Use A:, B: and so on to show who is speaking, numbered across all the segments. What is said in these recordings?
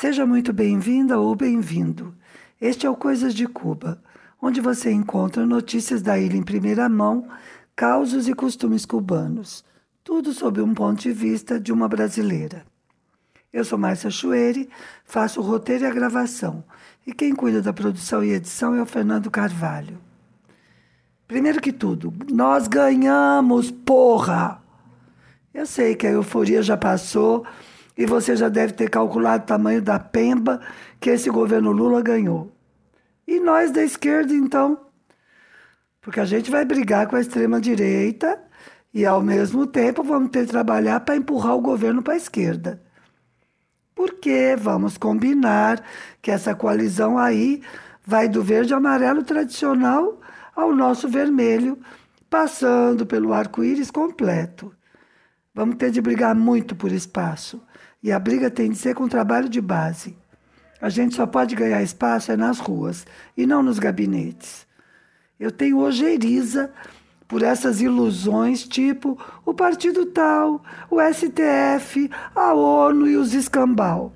A: Seja muito bem-vinda ou bem-vindo. Este é o Coisas de Cuba, onde você encontra notícias da ilha em primeira mão, causos e costumes cubanos, tudo sob um ponto de vista de uma brasileira. Eu sou Márcia Chueri, faço o roteiro e a gravação, e quem cuida da produção e edição é o Fernando Carvalho. Primeiro que tudo, nós ganhamos, porra! Eu sei que a euforia já passou e você já deve ter calculado o tamanho da pemba que esse governo Lula ganhou. E nós da esquerda, então? Porque a gente vai brigar com a extrema-direita e, ao mesmo tempo, vamos ter que trabalhar para empurrar o governo para a esquerda. Porque vamos combinar que essa coalizão aí vai do verde amarelo tradicional ao nosso vermelho, passando pelo arco-íris completo. Vamos ter de brigar muito por espaço. E a briga tem de ser com trabalho de base. A gente só pode ganhar espaço é nas ruas e não nos gabinetes. Eu tenho ojeriza por essas ilusões tipo o partido tal, o STF, a ONU e os escambau.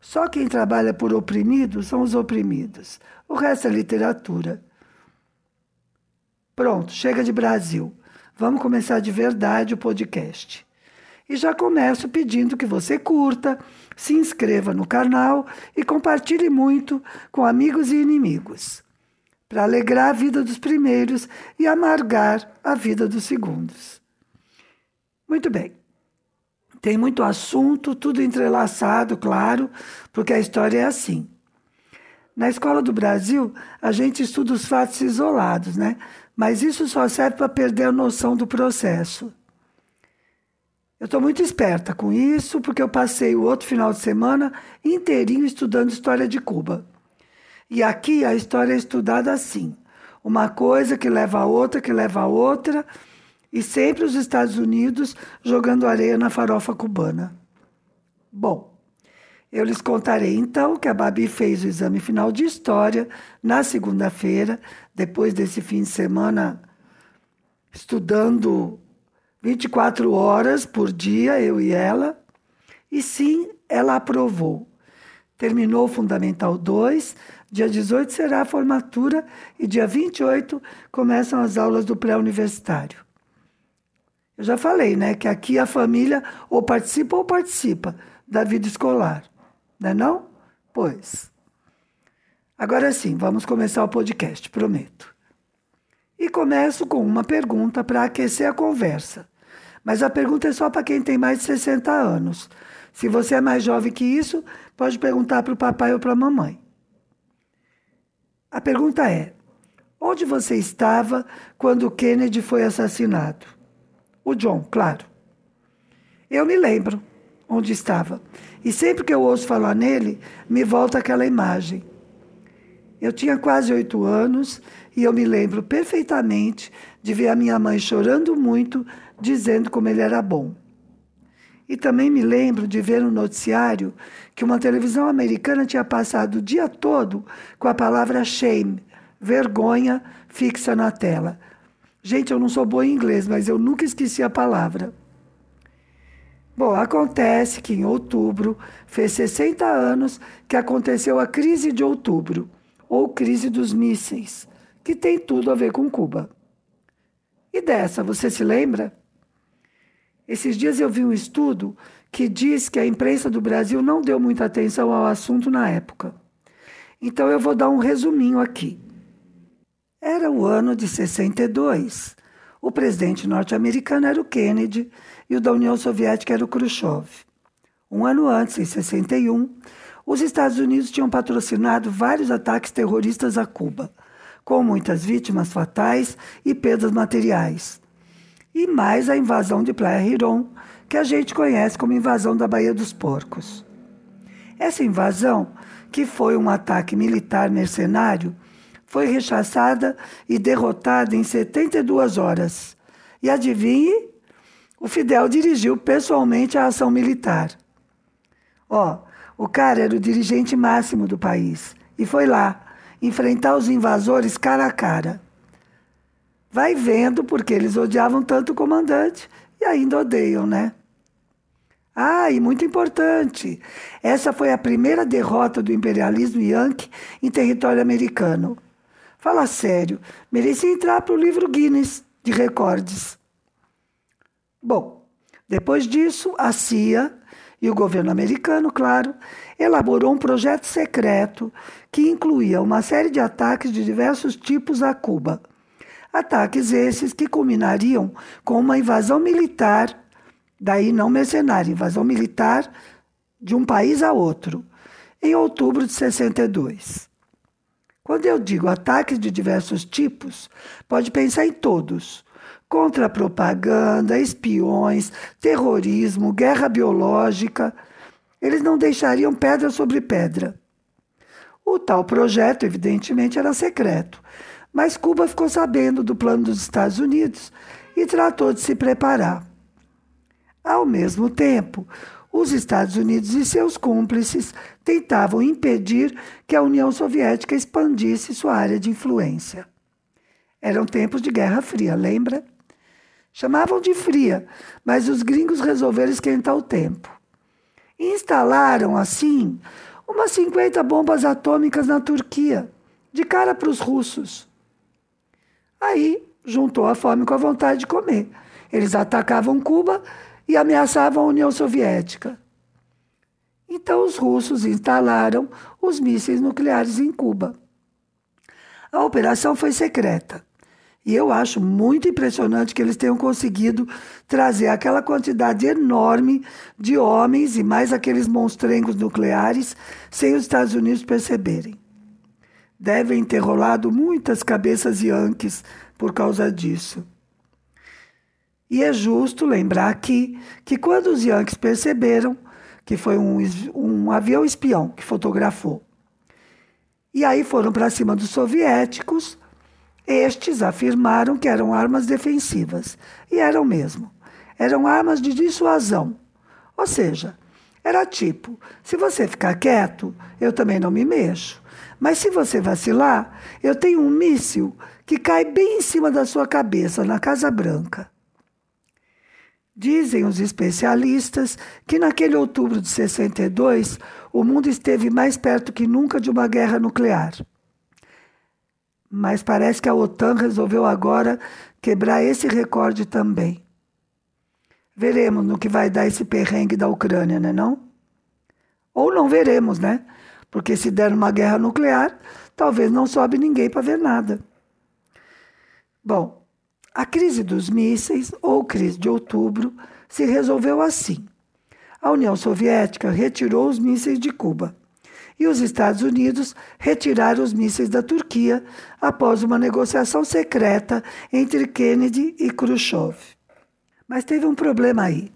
A: Só quem trabalha por oprimidos são os oprimidos. O resto é literatura. Pronto, chega de Brasil. Vamos começar de verdade o podcast. E já começo pedindo que você curta, se inscreva no canal e compartilhe muito com amigos e inimigos, para alegrar a vida dos primeiros e amargar a vida dos segundos. Muito bem. Tem muito assunto, tudo entrelaçado, claro, porque a história é assim. Na escola do Brasil, a gente estuda os fatos isolados, né? Mas isso só serve para perder a noção do processo. Eu estou muito esperta com isso, porque eu passei o outro final de semana inteirinho estudando história de Cuba. E aqui a história é estudada assim: uma coisa que leva a outra, que leva a outra, e sempre os Estados Unidos jogando areia na farofa cubana. Bom, eu lhes contarei então que a Babi fez o exame final de história na segunda-feira, depois desse fim de semana estudando 24 horas por dia, eu e ela. E sim, ela aprovou. Terminou o Fundamental 2, dia 18 será a formatura e dia 28 começam as aulas do pré-universitário. Eu já falei, né, que aqui a família ou participa ou participa da vida escolar, não é não? Pois. Agora sim, vamos começar o podcast, prometo. E começo com uma pergunta para aquecer a conversa. Mas a pergunta é só para quem tem mais de 60 anos. Se você é mais jovem que isso, pode perguntar para o papai ou para a mamãe. A pergunta é: onde você estava quando Kennedy foi assassinado? O John, claro. Eu me lembro onde estava. E sempre que eu ouço falar nele, me volta aquela imagem. Eu tinha quase oito anos e eu me lembro perfeitamente de ver a minha mãe chorando muito dizendo como ele era bom. E também me lembro de ver no noticiário que uma televisão americana tinha passado o dia todo com a palavra shame, vergonha, fixa na tela. Gente, eu não sou boa em inglês, mas eu nunca esqueci a palavra. Bom, acontece que em outubro fez 60 anos que aconteceu a crise de outubro, ou crise dos mísseis, que tem tudo a ver com Cuba. E dessa, você se lembra? Esses dias eu vi um estudo que diz que a imprensa do Brasil não deu muita atenção ao assunto na época. Então eu vou dar um resuminho aqui. Era o ano de 62. O presidente norte-americano era o Kennedy e o da União Soviética era o Khrushchev. Um ano antes, em 61, os Estados Unidos tinham patrocinado vários ataques terroristas a Cuba, com muitas vítimas fatais e perdas materiais e mais a invasão de Playa Riron, que a gente conhece como invasão da Baía dos Porcos. Essa invasão, que foi um ataque militar mercenário, foi rechaçada e derrotada em 72 horas. E adivinhe? O Fidel dirigiu pessoalmente a ação militar. Ó, o cara era o dirigente máximo do país e foi lá enfrentar os invasores cara a cara. Vai vendo porque eles odiavam tanto o comandante e ainda odeiam, né? Ah, e muito importante, essa foi a primeira derrota do imperialismo yankee em território americano. Fala sério, merecia entrar para o livro Guinness de recordes. Bom, depois disso, a CIA e o governo americano, claro, elaborou um projeto secreto que incluía uma série de ataques de diversos tipos a Cuba. Ataques esses que culminariam com uma invasão militar daí não mercenária, invasão militar de um país a outro, em outubro de 62. Quando eu digo ataques de diversos tipos, pode pensar em todos: contra-propaganda, espiões, terrorismo, guerra biológica. Eles não deixariam pedra sobre pedra. O tal projeto, evidentemente, era secreto, mas Cuba ficou sabendo do plano dos Estados Unidos e tratou de se preparar. Ao mesmo tempo, os Estados Unidos e seus cúmplices tentavam impedir que a União Soviética expandisse sua área de influência. Eram tempos de Guerra Fria, lembra? Chamavam de fria, mas os gringos resolveram esquentar o tempo. instalaram, assim, umas 50 bombas atômicas na Turquia, de cara para os russos. Aí juntou a fome com a vontade de comer. Eles atacavam Cuba e ameaçavam a União Soviética. Então os russos instalaram os mísseis nucleares em Cuba. A operação foi secreta. E eu acho muito impressionante que eles tenham conseguido trazer aquela quantidade enorme de homens e mais aqueles monstrengos nucleares sem os Estados Unidos perceberem. Devem ter rolado muitas cabeças yankees por causa disso. E é justo lembrar aqui que quando os Yankees perceberam que foi um, um avião espião que fotografou, e aí foram para cima dos soviéticos, estes afirmaram que eram armas defensivas. E eram mesmo. Eram armas de dissuasão. Ou seja, era tipo: se você ficar quieto, eu também não me mexo. Mas se você vacilar, eu tenho um míssil que cai bem em cima da sua cabeça, na Casa Branca. Dizem os especialistas que naquele outubro de 62 o mundo esteve mais perto que nunca de uma guerra nuclear. Mas parece que a OTAN resolveu agora quebrar esse recorde também. Veremos no que vai dar esse perrengue da Ucrânia, né não? Ou não veremos, né? Porque se der uma guerra nuclear, talvez não sobe ninguém para ver nada. Bom, a crise dos mísseis, ou crise de outubro, se resolveu assim. A União Soviética retirou os mísseis de Cuba e os Estados Unidos retiraram os mísseis da Turquia após uma negociação secreta entre Kennedy e Khrushchev. Mas teve um problema aí.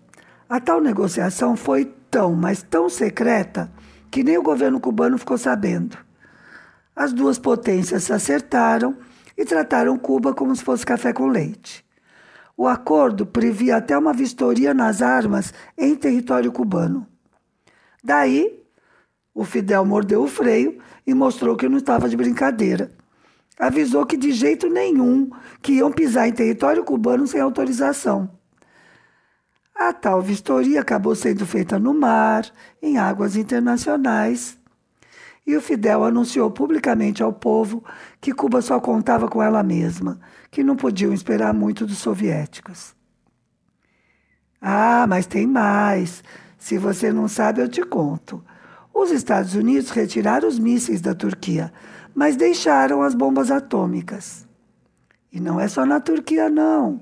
A: A tal negociação foi tão, mas tão secreta que nem o governo cubano ficou sabendo. As duas potências se acertaram e trataram Cuba como se fosse café com leite. O acordo previa até uma vistoria nas armas em território cubano. Daí, o Fidel mordeu o freio e mostrou que não estava de brincadeira. Avisou que de jeito nenhum que iam pisar em território cubano sem autorização. A tal vistoria acabou sendo feita no mar, em águas internacionais, e o Fidel anunciou publicamente ao povo que Cuba só contava com ela mesma, que não podiam esperar muito dos soviéticos. Ah, mas tem mais. Se você não sabe, eu te conto. Os Estados Unidos retiraram os mísseis da Turquia, mas deixaram as bombas atômicas. E não é só na Turquia, não.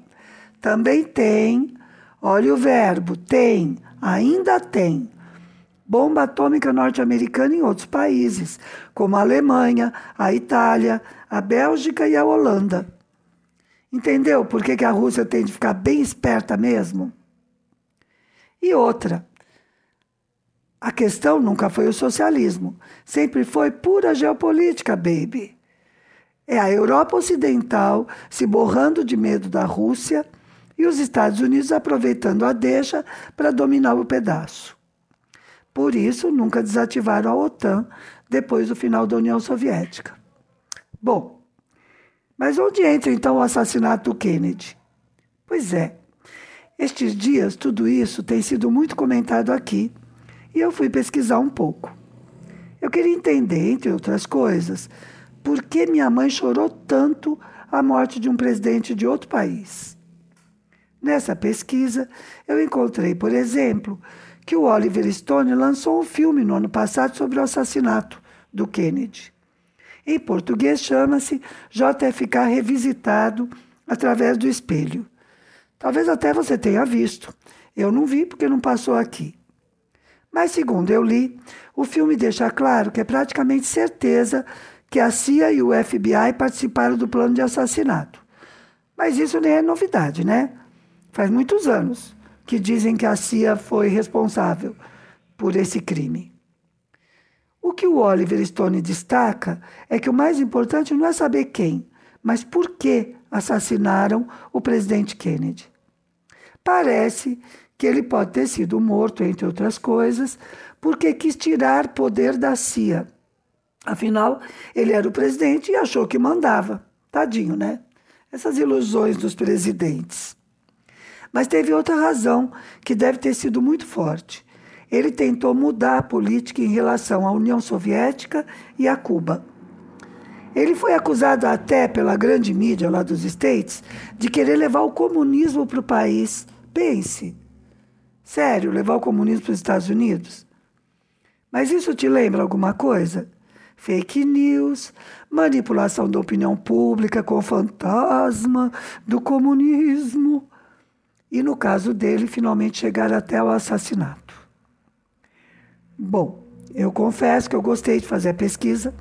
A: Também tem, olha o verbo, tem, ainda tem bomba atômica norte-americana em outros países, como a Alemanha, a Itália, a Bélgica e a Holanda. Entendeu por que, que a Rússia tem de ficar bem esperta mesmo? E outra, a questão nunca foi o socialismo, sempre foi pura geopolítica, baby. É a Europa Ocidental se borrando de medo da Rússia e os Estados Unidos aproveitando a deixa para dominar o pedaço. Por isso, nunca desativaram a OTAN depois do final da União Soviética. Bom, mas onde entra então o assassinato do Kennedy? Pois é, Estes dias, tudo isso tem sido muito comentado aqui e eu fui pesquisar um pouco. Eu queria entender, entre outras coisas, por que minha mãe chorou tanto a morte de um presidente de outro país. Nessa pesquisa, eu encontrei, por exemplo, que o Oliver Stone lançou um filme no ano passado sobre o assassinato do Kennedy. Em português chama-se JFK Revisitado através do espelho. Talvez até você tenha visto. Eu não vi porque não passou aqui. Mas, segundo eu li, o filme deixa claro que é praticamente certeza que a CIA e o FBI participaram do plano de assassinato. Mas isso nem é novidade, né? Faz muitos anos que dizem que a CIA foi responsável por esse crime. O que o Oliver Stone destaca é que o mais importante não é saber quem, mas por que assassinaram o presidente Kennedy. Parece que ele pode ter sido morto, entre outras coisas, porque quis tirar poder da CIA. Afinal, ele era o presidente e achou que mandava. Tadinho, né? Essas ilusões dos presidentes. Mas teve outra razão que deve ter sido muito forte. Ele tentou mudar a política em relação à União Soviética e a Cuba. Ele foi acusado até pela grande mídia lá dos States de querer levar o comunismo para o país. Pense. Sério, levar o comunismo para os Estados Unidos? Mas isso te lembra alguma coisa? Fake news, manipulação da opinião pública com o fantasma do comunismo. E no caso dele, finalmente chegar até o assassinato. Bom, eu confesso que eu gostei de fazer a pesquisa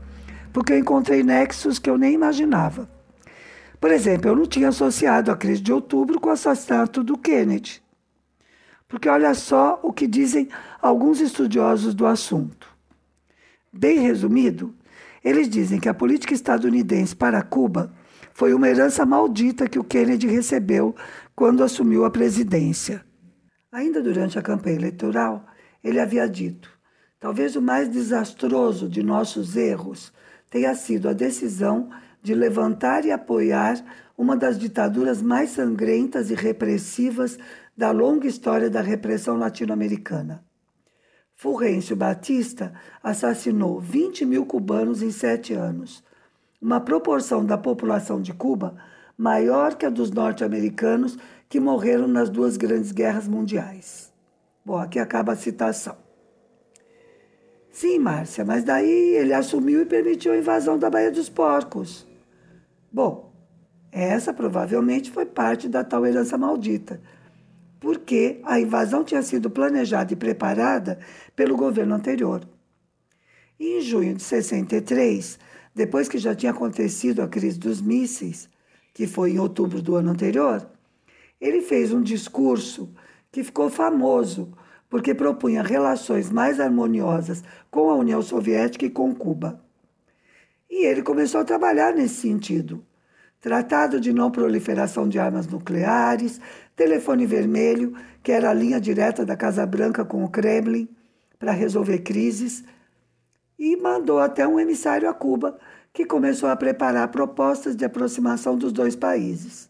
A: porque eu encontrei nexos que eu nem imaginava. Por exemplo, eu não tinha associado a crise de outubro com o assassinato do Kennedy. Porque olha só o que dizem alguns estudiosos do assunto. Bem resumido, eles dizem que a política estadunidense para Cuba foi uma herança maldita que o Kennedy recebeu quando assumiu a presidência. Ainda durante a campanha eleitoral, ele havia dito: talvez o mais desastroso de nossos erros tenha sido a decisão de levantar e apoiar uma das ditaduras mais sangrentas e repressivas da longa história da repressão latino-americana. Fulgêncio Batista assassinou 20 mil cubanos em sete anos, uma proporção da população de Cuba maior que a dos norte-americanos que morreram nas duas grandes guerras mundiais. Bom, aqui acaba a citação. Sim, Márcia, mas daí ele assumiu e permitiu a invasão da Baía dos Porcos. Bom, essa provavelmente foi parte da tal herança maldita, porque a invasão tinha sido planejada e preparada pelo governo anterior. Em junho de 63, depois que já tinha acontecido a crise dos mísseis, que foi em outubro do ano anterior, ele fez um discurso que ficou famoso porque propunha relações mais harmoniosas com a União Soviética e com Cuba. E ele começou a trabalhar nesse sentido. Tratado de não proliferação de armas nucleares, telefone vermelho, que era a linha direta da Casa Branca com o Kremlin para resolver crises, e mandou até um emissário a Cuba, que começou a preparar propostas de aproximação dos dois países.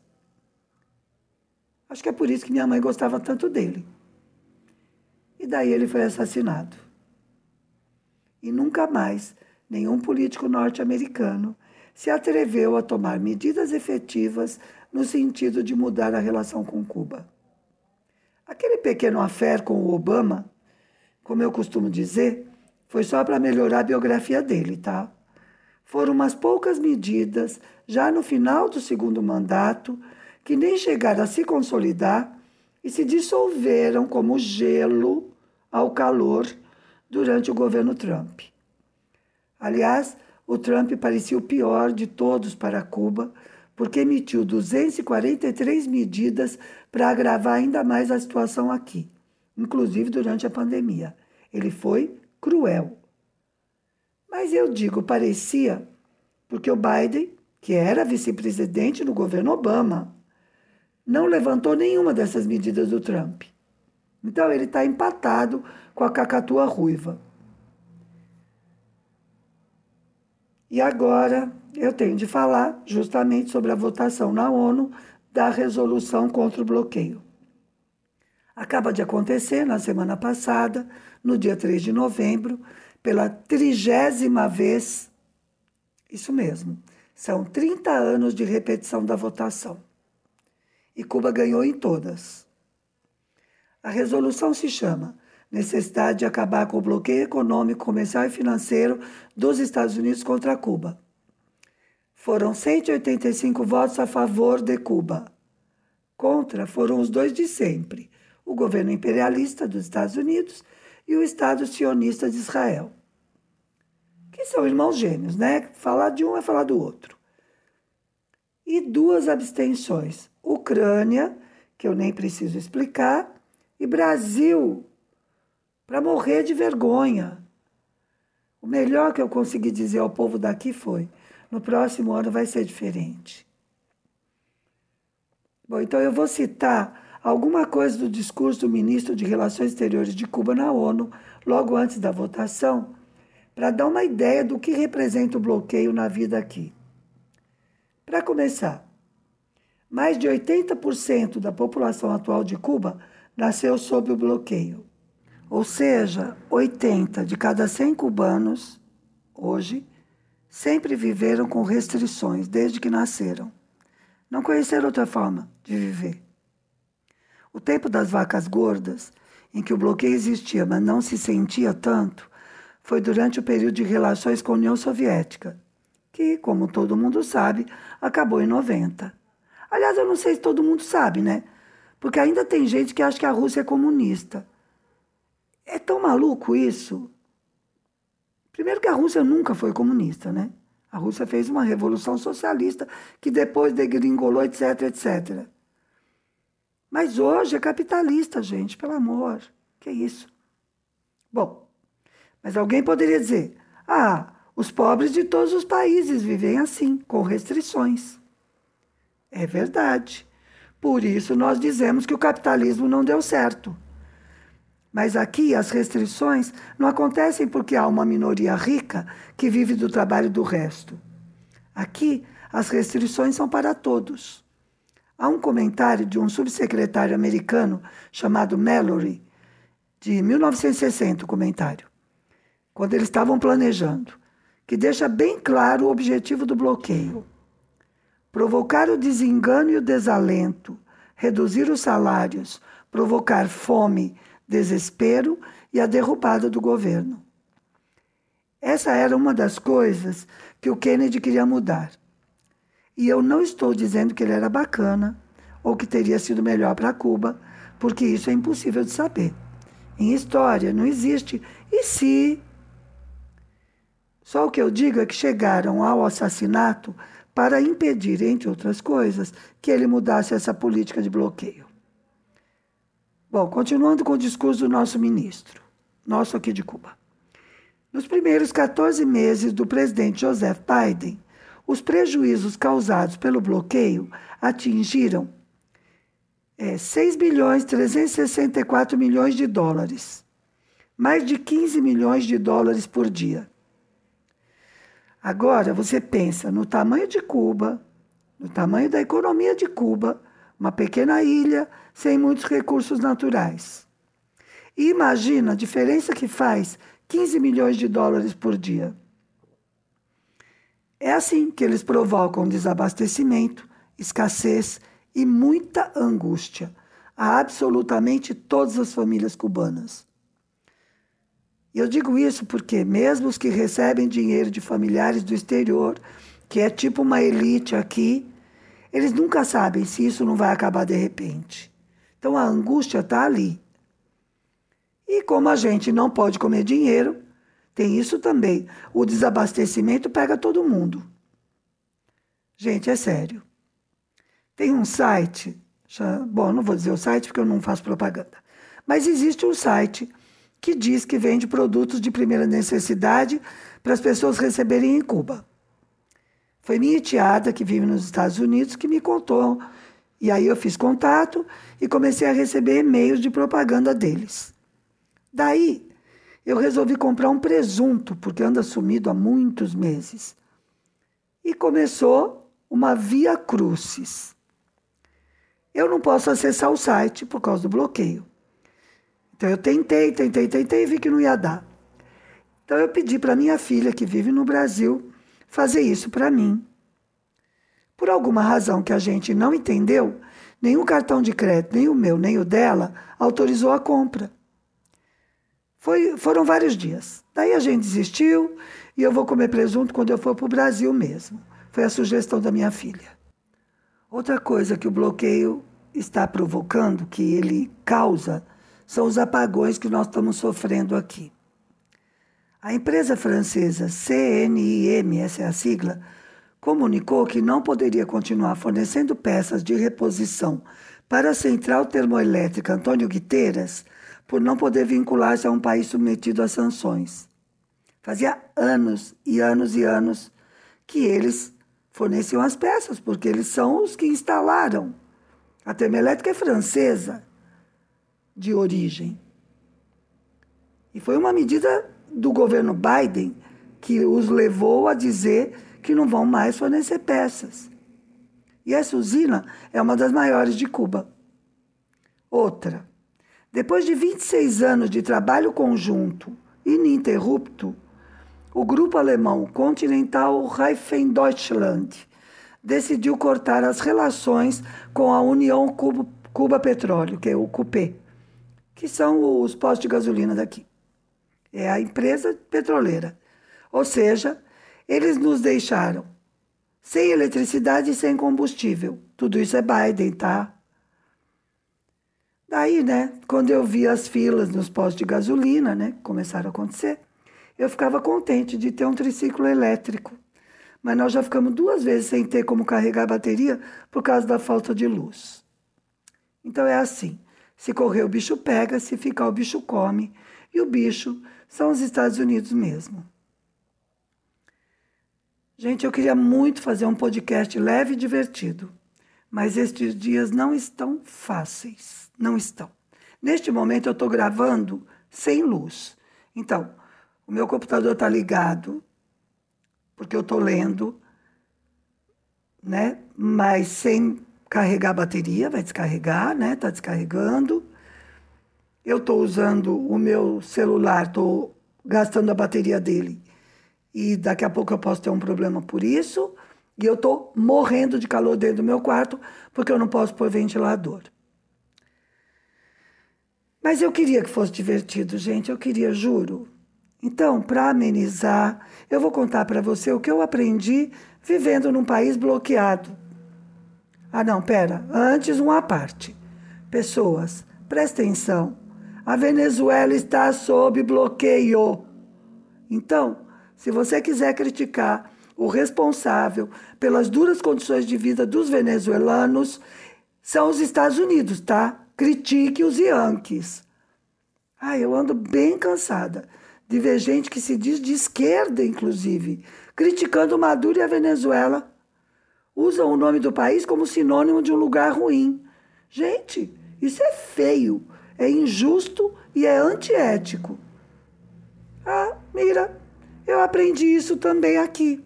A: Acho que é por isso que minha mãe gostava tanto dele. E daí ele foi assassinado. E nunca mais nenhum político norte-americano se atreveu a tomar medidas efetivas no sentido de mudar a relação com Cuba. Aquele pequeno affair com o Obama, como eu costumo dizer, foi só para melhorar a biografia dele, tá? Foram umas poucas medidas, já no final do segundo mandato, que nem chegaram a se consolidar e se dissolveram como gelo ao calor durante o governo Trump. Aliás, o Trump parecia o pior de todos para Cuba, porque emitiu 243 medidas para agravar ainda mais a situação aqui, inclusive durante a pandemia. Ele foi cruel. Mas eu digo parecia, porque o Biden, que era vice-presidente no governo Obama, não levantou nenhuma dessas medidas do Trump. Então ele está empatado com a cacatua ruiva. E agora eu tenho de falar justamente sobre a votação na ONU da resolução contra o bloqueio. Acaba de acontecer na semana passada, no dia 3 de novembro, pela trigésima vez. Isso mesmo, são 30 anos de repetição da votação. E Cuba ganhou em todas. A resolução se chama Necessidade de acabar com o bloqueio econômico, comercial e financeiro dos Estados Unidos contra Cuba. Foram 185 votos a favor de Cuba. Contra foram os dois de sempre, o governo imperialista dos Estados Unidos e o Estado sionista de Israel. Que são irmãos gêmeos, né? Falar de um é falar do outro. E duas abstenções: Ucrânia, que eu nem preciso explicar, e Brasil, para morrer de vergonha. O melhor que eu consegui dizer ao povo daqui foi: no próximo ano vai ser diferente. Bom, então eu vou citar alguma coisa do discurso do ministro de Relações Exteriores de Cuba na ONU, logo antes da votação, para dar uma ideia do que representa o bloqueio na vida aqui. Para começar, mais de 80% da população atual de Cuba nasceu sob o bloqueio. Ou seja, 80 de cada 100 cubanos, hoje, sempre viveram com restrições desde que nasceram. Não conheceram outra forma de viver. O tempo das vacas gordas, em que o bloqueio existia, mas não se sentia tanto, foi durante o período de relações com a União Soviética, que, como todo mundo sabe, acabou em 90. Aliás, eu não sei se todo mundo sabe, né? Porque ainda tem gente que acha que a Rússia é comunista. É tão maluco isso. Primeiro que a Rússia nunca foi comunista, né? A Rússia fez uma revolução socialista que depois degringolou, etc, etc. Mas hoje é capitalista, gente, pelo amor. Que isso? Bom, mas alguém poderia dizer: ah, os pobres de todos os países vivem assim, com restrições. É verdade. Por isso nós dizemos que o capitalismo não deu certo. Mas aqui as restrições não acontecem porque há uma minoria rica que vive do trabalho do resto. Aqui as restrições são para todos. Há um comentário de um subsecretário americano chamado Mallory, de 1960, o comentário, quando eles estavam planejando, que deixa bem claro o objetivo do bloqueio: provocar o desengano e o desalento, reduzir os salários, provocar fome, desespero e a derrubada do governo. Essa era uma das coisas que o Kennedy queria mudar. E eu não estou dizendo que ele era bacana ou que teria sido melhor para Cuba, porque isso é impossível de saber. Em história não existe e se. Só o que eu digo é que chegaram ao assassinato para impedir, entre outras coisas, que ele mudasse essa política de bloqueio. Bom, continuando com o discurso do nosso ministro, nosso aqui de Cuba. Nos primeiros 14 meses do presidente Joseph Biden, os prejuízos causados pelo bloqueio atingiram é, 6 bilhões 364 milhões de dólares, mais de 15 milhões de dólares por dia. Agora você pensa no tamanho de Cuba, no tamanho da economia de Cuba, uma pequena ilha sem muitos recursos naturais. E imagina a diferença que faz 15 milhões de dólares por dia. É assim que eles provocam desabastecimento, escassez e muita angústia a absolutamente todas as famílias cubanas. Eu digo isso porque, mesmo os que recebem dinheiro de familiares do exterior, que é tipo uma elite aqui, eles nunca sabem se isso não vai acabar de repente. Então a angústia está ali. E como a gente não pode comer dinheiro, tem isso também. O desabastecimento pega todo mundo. Gente, é sério. Tem um site, bom, não vou dizer o site porque eu não faço propaganda, mas existe um site que diz que vende produtos de primeira necessidade para as pessoas receberem em Cuba. Foi minha tiada, que vive nos Estados Unidos, que me contou e aí eu fiz contato e comecei a receber e-mails de propaganda deles. Daí eu resolvi comprar um presunto, porque anda sumido há muitos meses. E começou uma via crucis. Eu não posso acessar o site por causa do bloqueio. Então eu tentei, tentei, tentei e vi que não ia dar. Então eu pedi para minha filha, que vive no Brasil, fazer isso para mim. Por alguma razão que a gente não entendeu, nenhum cartão de crédito, nem o meu, nem o dela, autorizou a compra. Foi, foram vários dias. Daí a gente desistiu e eu vou comer presunto quando eu for para o Brasil mesmo. Foi a sugestão da minha filha. Outra coisa que o bloqueio está provocando, que ele causa, são os apagões que nós estamos sofrendo aqui. A empresa francesa CNIM, essa é a sigla, comunicou que não poderia continuar fornecendo peças de reposição para a central termoelétrica Antônio Guiteiras por não poder vincular-se a um país submetido a sanções. Fazia anos e anos e anos que eles forneciam as peças, porque eles são os que instalaram. A termoelétrica é francesa de origem. E foi uma medida do governo Biden que os levou a dizer que não vão mais fornecer peças. E essa usina é uma das maiores de Cuba. Outra. Depois de 26 anos de trabalho conjunto ininterrupto, o grupo alemão Continental Reifen Deutschland decidiu cortar as relações com a União Cuba, Cuba Petróleo, que é o CUPE, que são os postos de gasolina daqui. É a empresa petroleira. Ou seja, eles nos deixaram sem eletricidade e sem combustível. Tudo isso é Biden, tá? Daí, né, quando eu vi as filas nos postos de gasolina, né, começaram a acontecer, eu ficava contente de ter um triciclo elétrico. Mas nós já ficamos duas vezes sem ter como carregar a bateria por causa da falta de luz. Então é assim: se correr, o bicho pega, se ficar, o bicho come. E o bicho são os Estados Unidos mesmo. Gente, eu queria muito fazer um podcast leve e divertido, mas estes dias não estão fáceis. Não estão. Neste momento eu estou gravando sem luz. Então, o meu computador está ligado, porque eu estou lendo, né? Mas sem carregar a bateria, vai descarregar, né? Está descarregando. Eu estou usando o meu celular, estou gastando a bateria dele e daqui a pouco eu posso ter um problema por isso. E eu estou morrendo de calor dentro do meu quarto porque eu não posso pôr ventilador. Mas eu queria que fosse divertido, gente. Eu queria, juro. Então, para amenizar, eu vou contar para você o que eu aprendi vivendo num país bloqueado. Ah, não, pera. Antes, uma parte. Pessoas, presta atenção. A Venezuela está sob bloqueio. Então, se você quiser criticar o responsável pelas duras condições de vida dos venezuelanos, são os Estados Unidos, tá? Critique os Yankees. Ah, eu ando bem cansada de ver gente que se diz de esquerda, inclusive, criticando Maduro e a Venezuela. Usam o nome do país como sinônimo de um lugar ruim. Gente, isso é feio, é injusto e é antiético. Ah, mira, eu aprendi isso também aqui.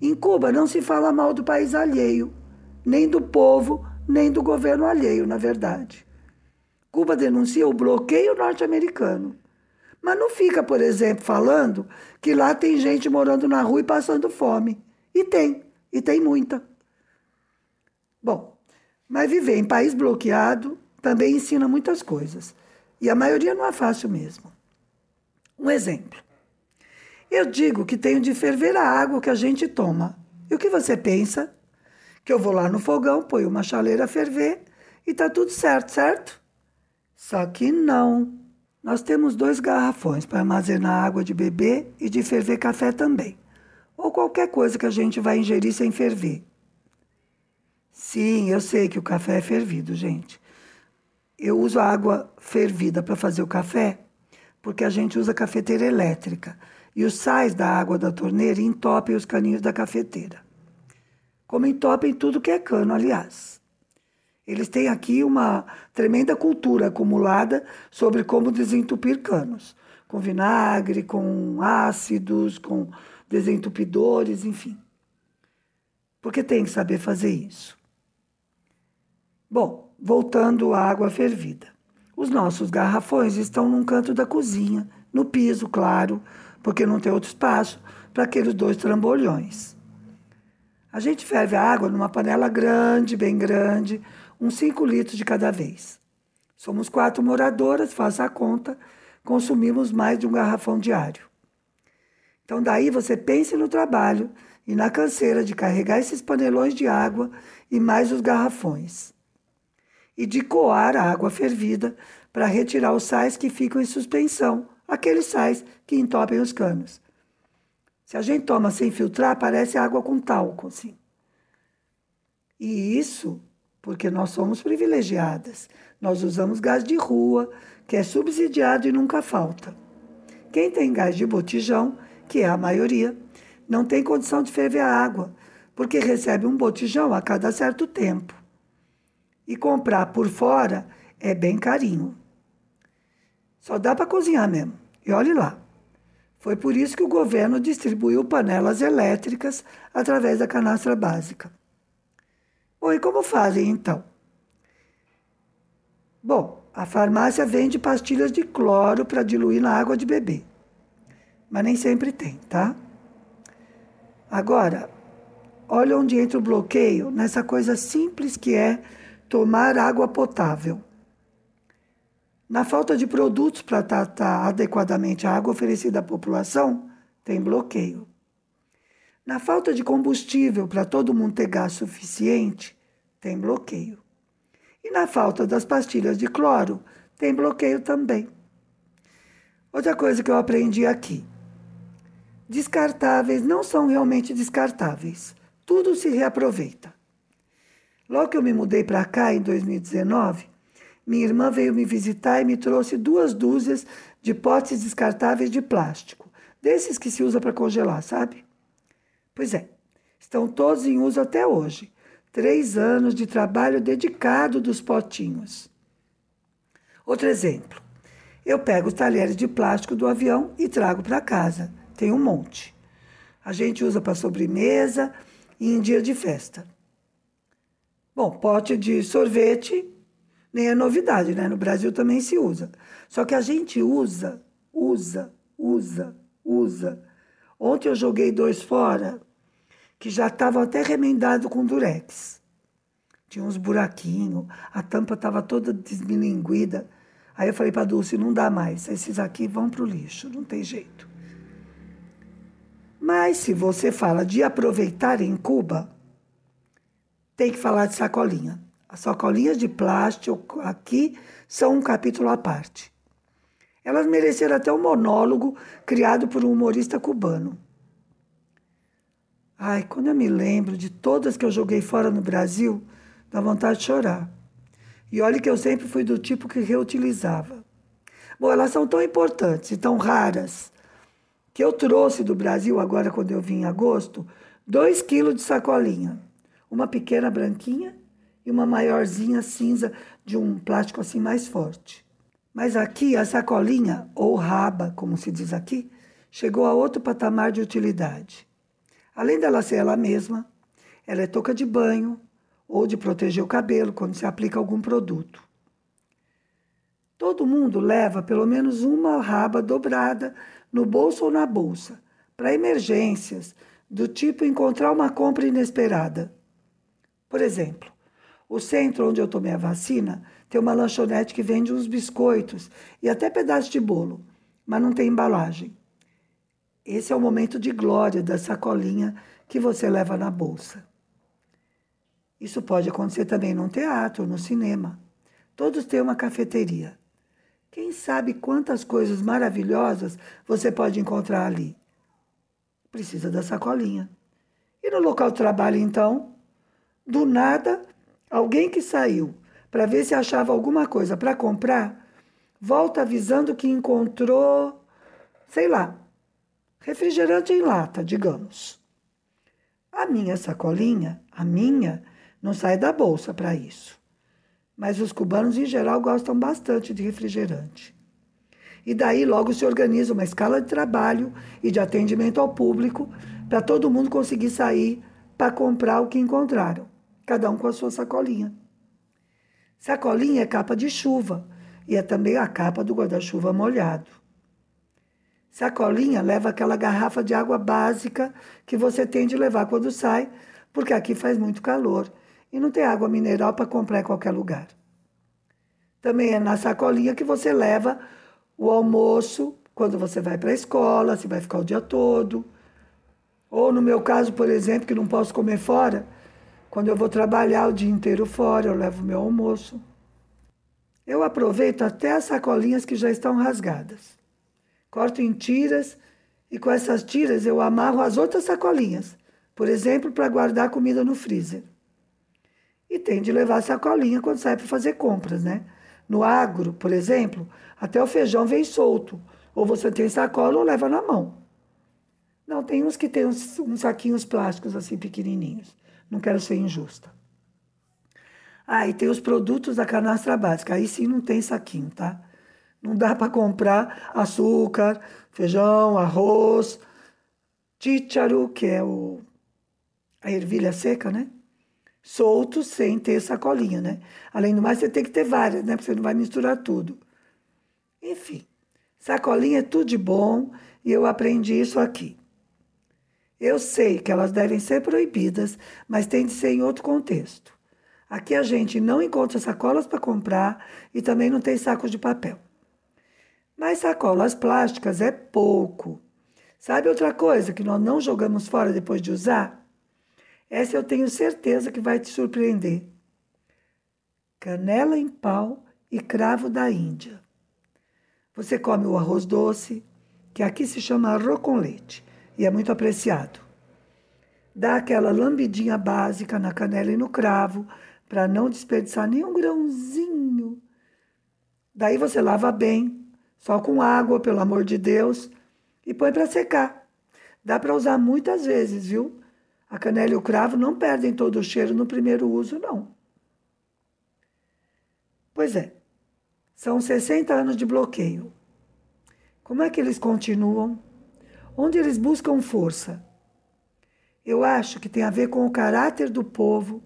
A: Em Cuba não se fala mal do país alheio, nem do povo, nem do governo alheio, na verdade. Cuba denuncia o bloqueio norte-americano. Mas não fica, por exemplo, falando que lá tem gente morando na rua e passando fome. E tem, e tem muita. Bom, mas viver em país bloqueado também ensina muitas coisas. E a maioria não é fácil mesmo. Um exemplo. Eu digo que tenho de ferver a água que a gente toma. E o que você pensa? Que eu vou lá no fogão, ponho uma chaleira a ferver e tá tudo certo, certo? Só que não. Nós temos dois garrafões para armazenar água de beber e de ferver café também. Ou qualquer coisa que a gente vai ingerir sem ferver. Sim, eu sei que o café é fervido, gente. Eu uso água fervida para fazer o café porque a gente usa cafeteira elétrica e os sais da água da torneira entopem os caninhos da cafeteira. Como entopem tudo que é cano, aliás. Eles têm aqui uma tremenda cultura acumulada sobre como desentupir canos, com vinagre, com ácidos, com desentupidores, enfim. Porque tem que saber fazer isso. Bom, voltando à água fervida. Os nossos garrafões estão num canto da cozinha, no piso, claro, porque não tem outro espaço para aqueles dois trambolhões. A gente ferve a água numa panela grande, bem grande, uns 5 litros de cada vez. Somos quatro moradoras, faça a conta, consumimos mais de um garrafão diário. Então, daí você pense no trabalho e na canseira de carregar esses panelões de água e mais os garrafões. E de coar a água fervida para retirar os sais que ficam em suspensão, aqueles sais que entopem os canos. Se a gente toma sem filtrar, parece água com talco, assim. E isso porque nós somos privilegiadas. Nós usamos gás de rua, que é subsidiado e nunca falta. Quem tem gás de botijão, que é a maioria, não tem condição de ferver a água, porque recebe um botijão a cada certo tempo. E comprar por fora é bem carinho. Só dá para cozinhar mesmo. E olhe lá. Foi por isso que o governo distribuiu panelas elétricas através da canastra básica. Bom, e como fazem então? Bom, a farmácia vende pastilhas de cloro para diluir na água de beber. Mas nem sempre tem, tá? Agora, olha onde entra o bloqueio nessa coisa simples que é tomar água potável. Na falta de produtos para tratar adequadamente a água oferecida à população, tem bloqueio. Na falta de combustível para todo mundo ter gás suficiente, tem bloqueio. E na falta das pastilhas de cloro, tem bloqueio também. Outra coisa que eu aprendi aqui: descartáveis não são realmente descartáveis. Tudo se reaproveita. Logo que eu me mudei para cá, em 2019, minha irmã veio me visitar e me trouxe duas dúzias de potes descartáveis de plástico, desses que se usa para congelar, sabe? Pois é, estão todos em uso até hoje. Três anos de trabalho dedicado dos potinhos. Outro exemplo. Eu pego os talheres de plástico do avião e trago para casa. Tem um monte. A gente usa para sobremesa e em dia de festa. Bom, pote de sorvete nem é novidade, né? No Brasil também se usa. Só que a gente usa, usa, usa, usa Ontem eu joguei dois fora que já estavam até remendados com durex. Tinha uns buraquinhos, a tampa estava toda desmilinguida. Aí eu falei para Dulce, não dá mais, esses aqui vão para o lixo, não tem jeito. Mas se você fala de aproveitar em Cuba, tem que falar de sacolinha. As sacolinhas de plástico aqui são um capítulo à parte. Elas mereceram até um monólogo criado por um humorista cubano. Ai, quando eu me lembro de todas que eu joguei fora no Brasil, dá vontade de chorar. E olha que eu sempre fui do tipo que reutilizava. Bom, elas são tão importantes e tão raras que eu trouxe do Brasil, agora quando eu vim em agosto, dois quilos de sacolinha. Uma pequena branquinha e uma maiorzinha cinza de um plástico assim mais forte. Mas aqui a sacolinha, ou raba, como se diz aqui, chegou a outro patamar de utilidade. Além dela ser ela mesma, ela é touca de banho ou de proteger o cabelo quando se aplica algum produto. Todo mundo leva pelo menos uma raba dobrada no bolso ou na bolsa, para emergências, do tipo encontrar uma compra inesperada. Por exemplo, o centro onde eu tomei a vacina tem uma lanchonete que vende uns biscoitos e até pedaços de bolo, mas não tem embalagem. Esse é o momento de glória da sacolinha que você leva na bolsa. Isso pode acontecer também num teatro, no cinema. Todos têm uma cafeteria. Quem sabe quantas coisas maravilhosas você pode encontrar ali? Precisa da sacolinha. E no local de trabalho, então? Do nada, alguém que saiu para ver se achava alguma coisa para comprar, volta avisando que encontrou, sei lá, refrigerante em lata, digamos. A minha sacolinha, a minha, não sai da bolsa para isso. Mas os cubanos em geral gostam bastante de refrigerante. E daí logo se organiza uma escala de trabalho e de atendimento ao público para todo mundo conseguir sair para comprar o que encontraram, cada um com a sua sacolinha. Sacolinha é capa de chuva. e é também a capa do guarda-chuva molhado. Sacolinha leva aquela garrafa de água básica que você tem de levar quando sai, porque aqui faz muito calor e não tem água mineral para comprar em qualquer lugar. Também é na sacolinha que você leva o almoço quando você vai para a escola, se vai ficar o dia todo. Ou no meu caso, por exemplo, que não posso comer fora, quando eu vou trabalhar o dia inteiro fora, eu levo meu almoço. Eu aproveito até as sacolinhas que já estão rasgadas. Corto em tiras e com essas tiras eu amarro as outras sacolinhas, por exemplo, para guardar comida no freezer. E tem de levar sacolinha quando sai para fazer compras, né? No agro, por exemplo, até o feijão vem solto. Ou você tem sacola ou leva na mão. Não, tem uns que tem uns, uns saquinhos plásticos assim pequenininhos. Não quero ser injusta. Ah, e tem os produtos da canastra básica. Aí sim não tem saquinho, tá? Não dá para comprar açúcar, feijão, arroz, chícharo, que é o, a ervilha seca, né? Solto sem ter sacolinha, né? Além do mais, você tem que ter várias, né? Porque você não vai misturar tudo. Enfim, sacolinha é tudo de bom e eu aprendi isso aqui. Eu sei que elas devem ser proibidas, mas tem de ser em outro contexto. Aqui a gente não encontra sacolas para comprar e também não tem sacos de papel. Mas sacolas plásticas é pouco. Sabe outra coisa que nós não jogamos fora depois de usar? Essa eu tenho certeza que vai te surpreender. Canela em pau e cravo da Índia. Você come o arroz doce, que aqui se chama arroz com leite e é muito apreciado. Dá aquela lambidinha básica na canela e no cravo, para não desperdiçar nenhum grãozinho. Daí você lava bem, só com água, pelo amor de Deus, e põe para secar. Dá para usar muitas vezes, viu? A canela e o cravo não perdem todo o cheiro no primeiro uso, não. Pois é, são 60 anos de bloqueio. Como é que eles continuam? Onde eles buscam força. Eu acho que tem a ver com o caráter do povo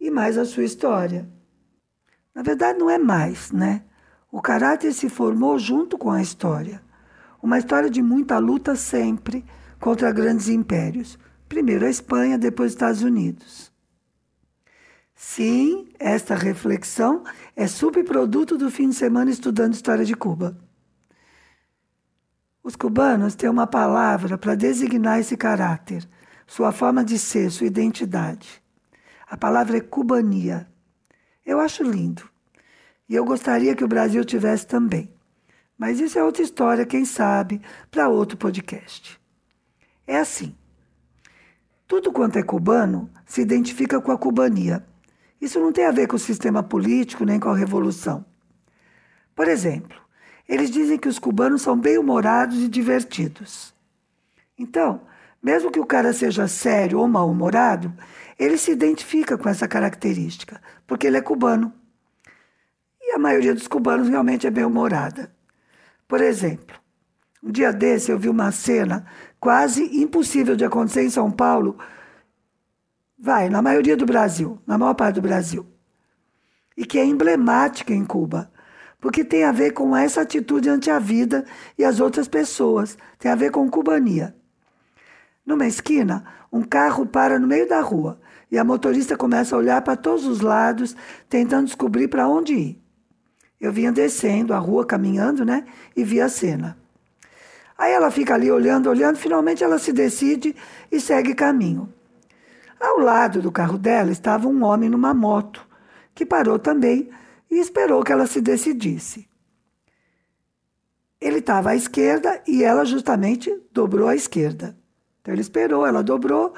A: e mais a sua história. Na verdade, não é mais, né? O caráter se formou junto com a história. Uma história de muita luta sempre contra grandes impérios. Primeiro a Espanha, depois os Estados Unidos. Sim, esta reflexão é subproduto do fim de semana estudando história de Cuba. Os cubanos têm uma palavra para designar esse caráter, sua forma de ser, sua identidade. A palavra é cubania. Eu acho lindo. E eu gostaria que o Brasil tivesse também. Mas isso é outra história, quem sabe, para outro podcast. É assim. Tudo quanto é cubano se identifica com a cubania. Isso não tem a ver com o sistema político nem com a revolução. Por exemplo, eles dizem que os cubanos são bem-humorados e divertidos. Então, mesmo que o cara seja sério ou mal-humorado, ele se identifica com essa característica, porque ele é cubano. E a maioria dos cubanos realmente é bem-humorada. Por exemplo, um dia desse eu vi uma cena quase impossível de acontecer em São Paulo. Vai, na maioria do Brasil, na maior parte do Brasil. E que é emblemática em Cuba porque tem a ver com essa atitude ante a vida e as outras pessoas, tem a ver com cubania. Numa esquina, um carro para no meio da rua e a motorista começa a olhar para todos os lados, tentando descobrir para onde ir. Eu vinha descendo a rua, caminhando, né? E vi a cena. Aí ela fica ali olhando, olhando, finalmente ela se decide e segue caminho. Ao lado do carro dela estava um homem numa moto, que parou também e esperou que ela se decidisse. Ele estava à esquerda e ela justamente dobrou à esquerda. Então ele esperou, ela dobrou,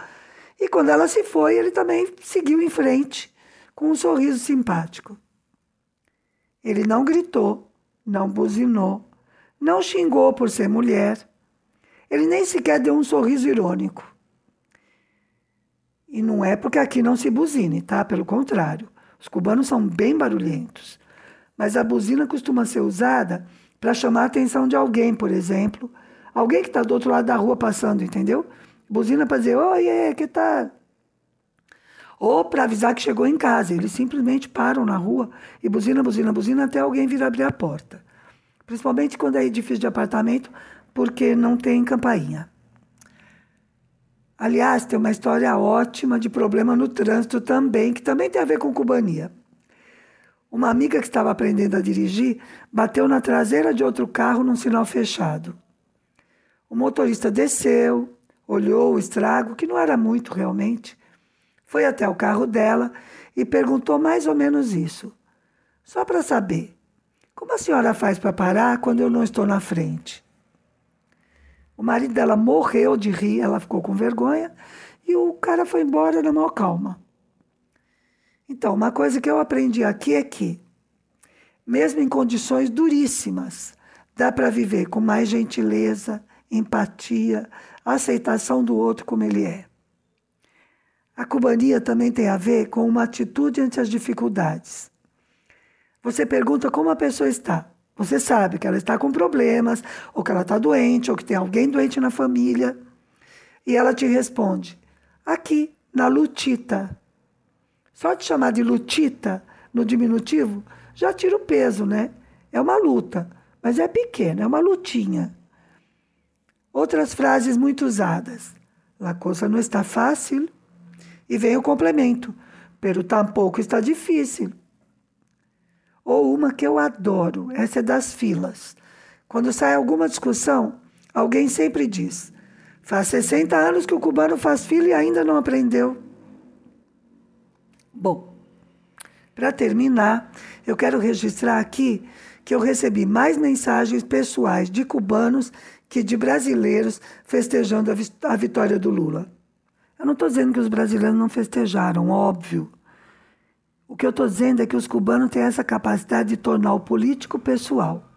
A: e quando ela se foi, ele também seguiu em frente, com um sorriso simpático. Ele não gritou, não buzinou, não xingou por ser mulher. Ele nem sequer deu um sorriso irônico. E não é porque aqui não se buzine, tá? Pelo contrário. Os cubanos são bem barulhentos, mas a buzina costuma ser usada para chamar a atenção de alguém, por exemplo. Alguém que está do outro lado da rua passando, entendeu? Buzina para dizer, oi, que tal? Ou para avisar que chegou em casa. Eles simplesmente param na rua e buzina, buzina, buzina até alguém vir abrir a porta. Principalmente quando é edifício de apartamento, porque não tem campainha. Aliás, tem uma história ótima de problema no trânsito também, que também tem a ver com cubania. Uma amiga que estava aprendendo a dirigir bateu na traseira de outro carro num sinal fechado. O motorista desceu, olhou o estrago, que não era muito realmente, foi até o carro dela e perguntou mais ou menos isso. Só para saber, como a senhora faz para parar quando eu não estou na frente? O marido dela morreu de rir, ela ficou com vergonha e o cara foi embora na maior calma. Então, uma coisa que eu aprendi aqui é que, mesmo em condições duríssimas, dá para viver com mais gentileza, empatia, aceitação do outro como ele é. A cubania também tem a ver com uma atitude ante as dificuldades. Você pergunta como a pessoa está. Você sabe que ela está com problemas, ou que ela está doente, ou que tem alguém doente na família. E ela te responde: aqui, na lutita. Só te chamar de lutita, no diminutivo, já tira o peso, né? É uma luta, mas é pequena, é uma lutinha. Outras frases muito usadas. La coisa não está fácil. E vem o complemento. Pero tampouco está difícil. Ou uma que eu adoro, essa é das filas. Quando sai alguma discussão, alguém sempre diz: faz 60 anos que o cubano faz fila e ainda não aprendeu. Bom, para terminar, eu quero registrar aqui que eu recebi mais mensagens pessoais de cubanos que de brasileiros festejando a vitória do Lula. Eu não estou dizendo que os brasileiros não festejaram, óbvio. O que eu estou dizendo é que os cubanos têm essa capacidade de tornar o político pessoal,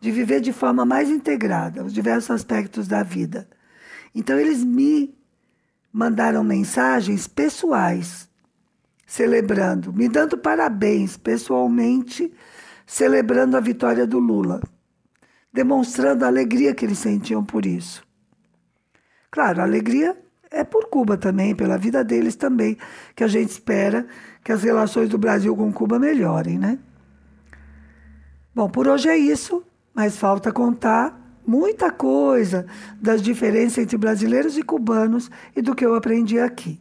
A: de viver de forma mais integrada os diversos aspectos da vida. Então, eles me mandaram mensagens pessoais celebrando, me dando parabéns pessoalmente, celebrando a vitória do Lula, demonstrando a alegria que eles sentiam por isso. Claro, a alegria é por Cuba também, pela vida deles também, que a gente espera que as relações do Brasil com Cuba melhorem, né? Bom, por hoje é isso, mas falta contar muita coisa das diferenças entre brasileiros e cubanos e do que eu aprendi aqui.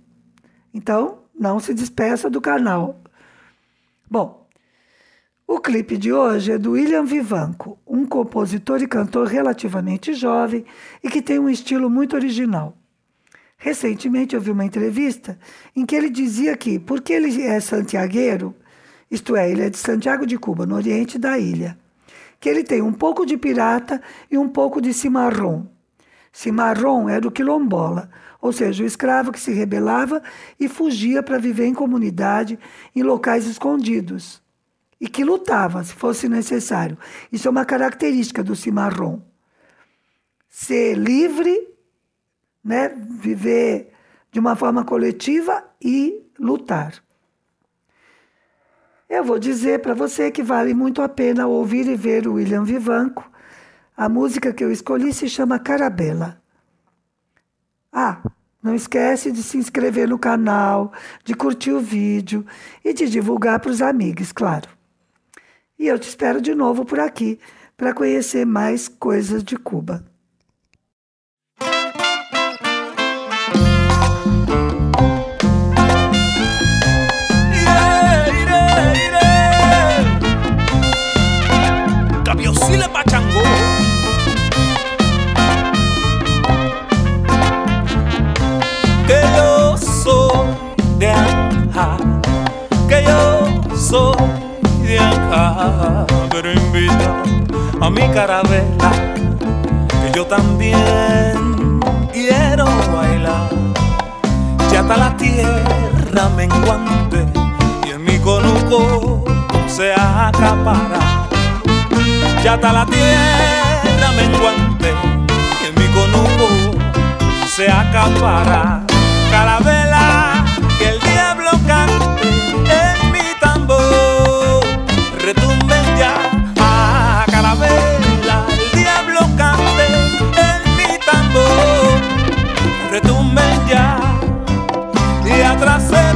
A: Então, não se despeça do canal. Bom, o clipe de hoje é do William Vivanco, um compositor e cantor relativamente jovem e que tem um estilo muito original. Recentemente eu vi uma entrevista em que ele dizia que, porque ele é santiagueiro, isto é, ele é de Santiago de Cuba, no oriente da ilha, que ele tem um pouco de pirata e um pouco de cimarrão. Cimarrão era o quilombola, ou seja, o escravo que se rebelava e fugia para viver em comunidade, em locais escondidos, e que lutava, se fosse necessário. Isso é uma característica do cimarrão. Ser livre, né, viver de uma forma coletiva e lutar. Eu vou dizer para você que vale muito a pena ouvir e ver o William Vivanco. A música que eu escolhi se chama Carabela. Ah, não esquece de se inscrever no canal, de curtir o vídeo e de divulgar para os amigos, claro. E eu te espero de novo por aqui para conhecer mais coisas de Cuba.
B: Pero invita a mi carabela, que yo también quiero bailar. Ya está la tierra menguante y en mi conuco se acapara. Ya está la tierra menguante y en mi conuco se acapara. Carabela, retumben ya y